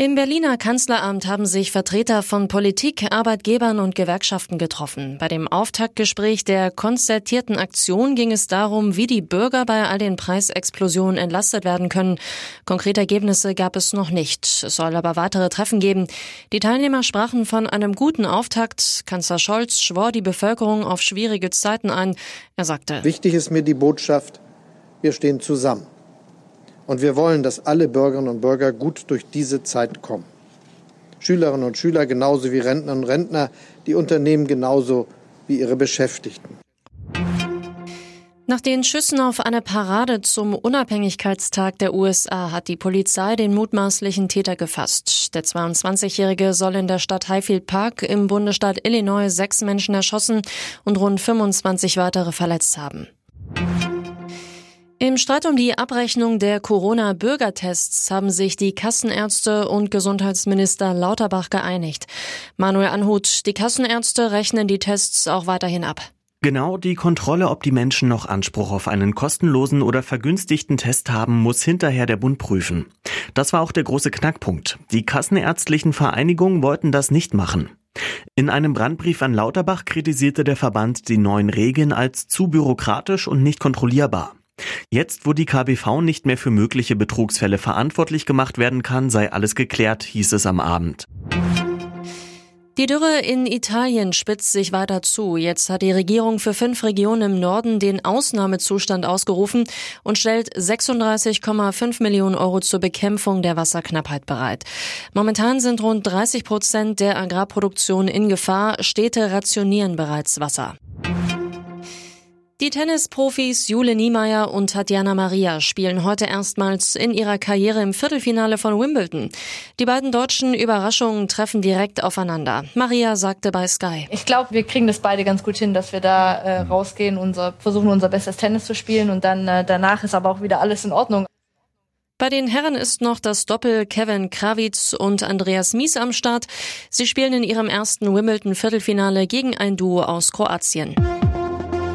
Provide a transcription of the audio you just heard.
Im Berliner Kanzleramt haben sich Vertreter von Politik, Arbeitgebern und Gewerkschaften getroffen. Bei dem Auftaktgespräch der konzertierten Aktion ging es darum, wie die Bürger bei all den Preisexplosionen entlastet werden können. Konkrete Ergebnisse gab es noch nicht. Es soll aber weitere Treffen geben. Die Teilnehmer sprachen von einem guten Auftakt. Kanzler Scholz schwor die Bevölkerung auf schwierige Zeiten ein. Er sagte, Wichtig ist mir die Botschaft, wir stehen zusammen. Und wir wollen, dass alle Bürgerinnen und Bürger gut durch diese Zeit kommen. Schülerinnen und Schüler genauso wie Rentnerinnen und Rentner, die Unternehmen genauso wie ihre Beschäftigten. Nach den Schüssen auf eine Parade zum Unabhängigkeitstag der USA hat die Polizei den mutmaßlichen Täter gefasst. Der 22-Jährige soll in der Stadt Highfield Park im Bundesstaat Illinois sechs Menschen erschossen und rund 25 weitere verletzt haben. Im Streit um die Abrechnung der Corona-Bürgertests haben sich die Kassenärzte und Gesundheitsminister Lauterbach geeinigt. Manuel Anhut, die Kassenärzte rechnen die Tests auch weiterhin ab. Genau die Kontrolle, ob die Menschen noch Anspruch auf einen kostenlosen oder vergünstigten Test haben, muss hinterher der Bund prüfen. Das war auch der große Knackpunkt. Die kassenärztlichen Vereinigungen wollten das nicht machen. In einem Brandbrief an Lauterbach kritisierte der Verband die neuen Regeln als zu bürokratisch und nicht kontrollierbar. Jetzt, wo die KBV nicht mehr für mögliche Betrugsfälle verantwortlich gemacht werden kann, sei alles geklärt, hieß es am Abend. Die Dürre in Italien spitzt sich weiter zu. Jetzt hat die Regierung für fünf Regionen im Norden den Ausnahmezustand ausgerufen und stellt 36,5 Millionen Euro zur Bekämpfung der Wasserknappheit bereit. Momentan sind rund 30 Prozent der Agrarproduktion in Gefahr. Städte rationieren bereits Wasser. Die Tennisprofis Jule Niemeyer und Tatjana Maria spielen heute erstmals in ihrer Karriere im Viertelfinale von Wimbledon. Die beiden deutschen Überraschungen treffen direkt aufeinander. Maria sagte bei Sky. Ich glaube, wir kriegen das beide ganz gut hin, dass wir da äh, rausgehen, unser, versuchen unser bestes Tennis zu spielen und dann äh, danach ist aber auch wieder alles in Ordnung. Bei den Herren ist noch das Doppel Kevin Krawitz und Andreas Mies am Start. Sie spielen in ihrem ersten Wimbledon Viertelfinale gegen ein Duo aus Kroatien.